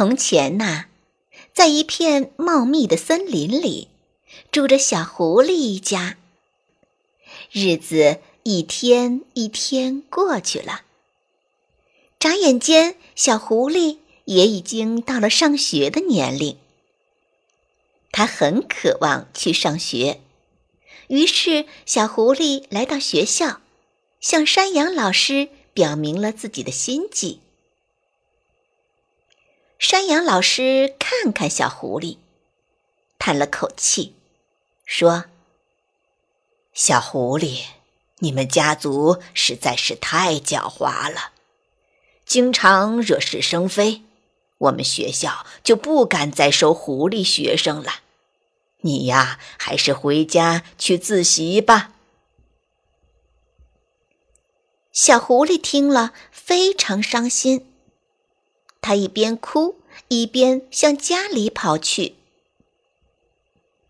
从前呐，在一片茂密的森林里，住着小狐狸一家。日子一天一天过去了，眨眼间，小狐狸也已经到了上学的年龄。他很渴望去上学，于是小狐狸来到学校，向山羊老师表明了自己的心迹。山羊老师看看小狐狸，叹了口气，说：“小狐狸，你们家族实在是太狡猾了，经常惹是生非，我们学校就不敢再收狐狸学生了。你呀，还是回家去自习吧。”小狐狸听了，非常伤心。他一边哭一边向家里跑去，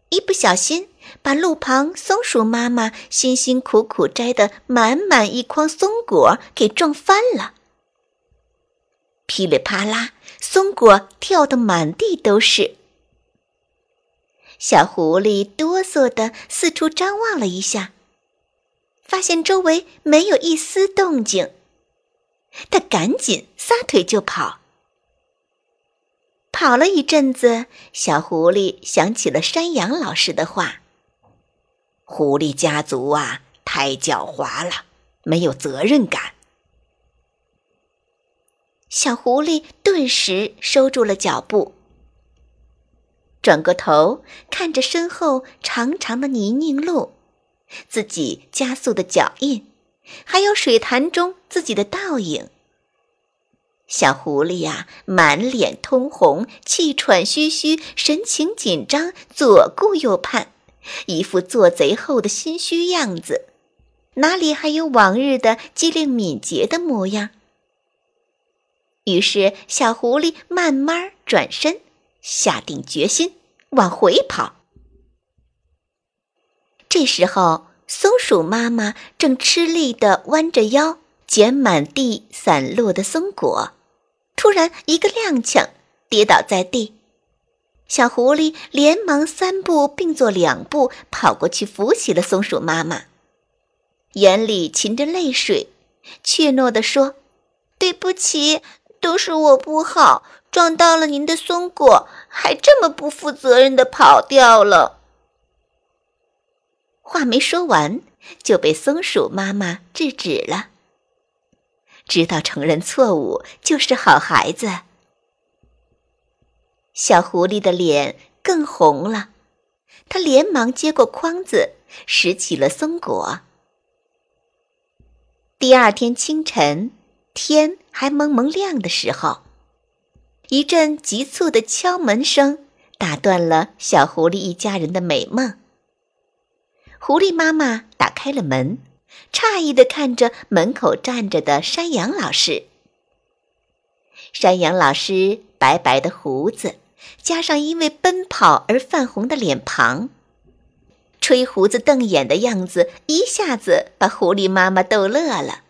一不小心把路旁松鼠妈妈辛辛苦苦摘的满满一筐松果给撞翻了。噼里啪啦，松果跳得满地都是。小狐狸哆嗦的四处张望了一下，发现周围没有一丝动静，他赶紧撒腿就跑。跑了一阵子，小狐狸想起了山羊老师的话：“狐狸家族啊，太狡猾了，没有责任感。”小狐狸顿时收住了脚步，转过头看着身后长长的泥泞路，自己加速的脚印，还有水潭中自己的倒影。小狐狸呀，满脸通红，气喘吁吁，神情紧张，左顾右盼，一副做贼后的心虚样子，哪里还有往日的机灵敏捷的模样？于是，小狐狸慢慢转身，下定决心往回跑。这时候，松鼠妈妈正吃力地弯着腰捡满地散落的松果。突然，一个踉跄，跌倒在地。小狐狸连忙三步并作两步跑过去扶起了松鼠妈妈，眼里噙着泪水，怯懦地说：“对不起，都是我不好，撞到了您的松果，还这么不负责任地跑掉了。”话没说完，就被松鼠妈妈制止了。知道承认错误就是好孩子。小狐狸的脸更红了，他连忙接过筐子，拾起了松果。第二天清晨，天还蒙蒙亮的时候，一阵急促的敲门声打断了小狐狸一家人的美梦。狐狸妈妈打开了门。诧异的看着门口站着的山羊老师。山羊老师白白的胡子，加上因为奔跑而泛红的脸庞，吹胡子瞪眼的样子，一下子把狐狸妈妈逗乐了。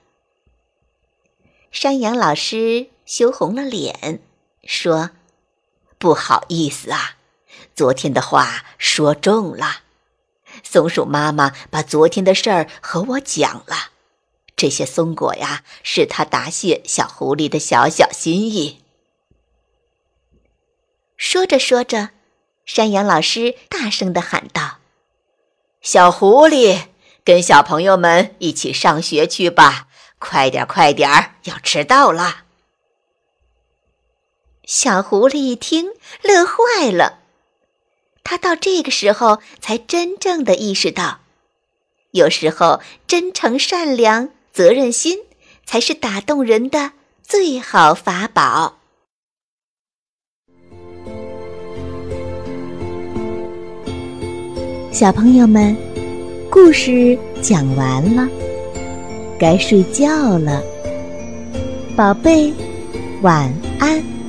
山羊老师羞红了脸，说：“不好意思啊，昨天的话说重了。”松鼠妈妈把昨天的事儿和我讲了，这些松果呀，是她答谢小狐狸的小小心意。说着说着，山羊老师大声的喊道：“小狐狸，跟小朋友们一起上学去吧！快点，快点儿，要迟到了。”小狐狸一听，乐坏了。他到这个时候才真正的意识到，有时候真诚、善良、责任心才是打动人的最好法宝。小朋友们，故事讲完了，该睡觉了。宝贝，晚安。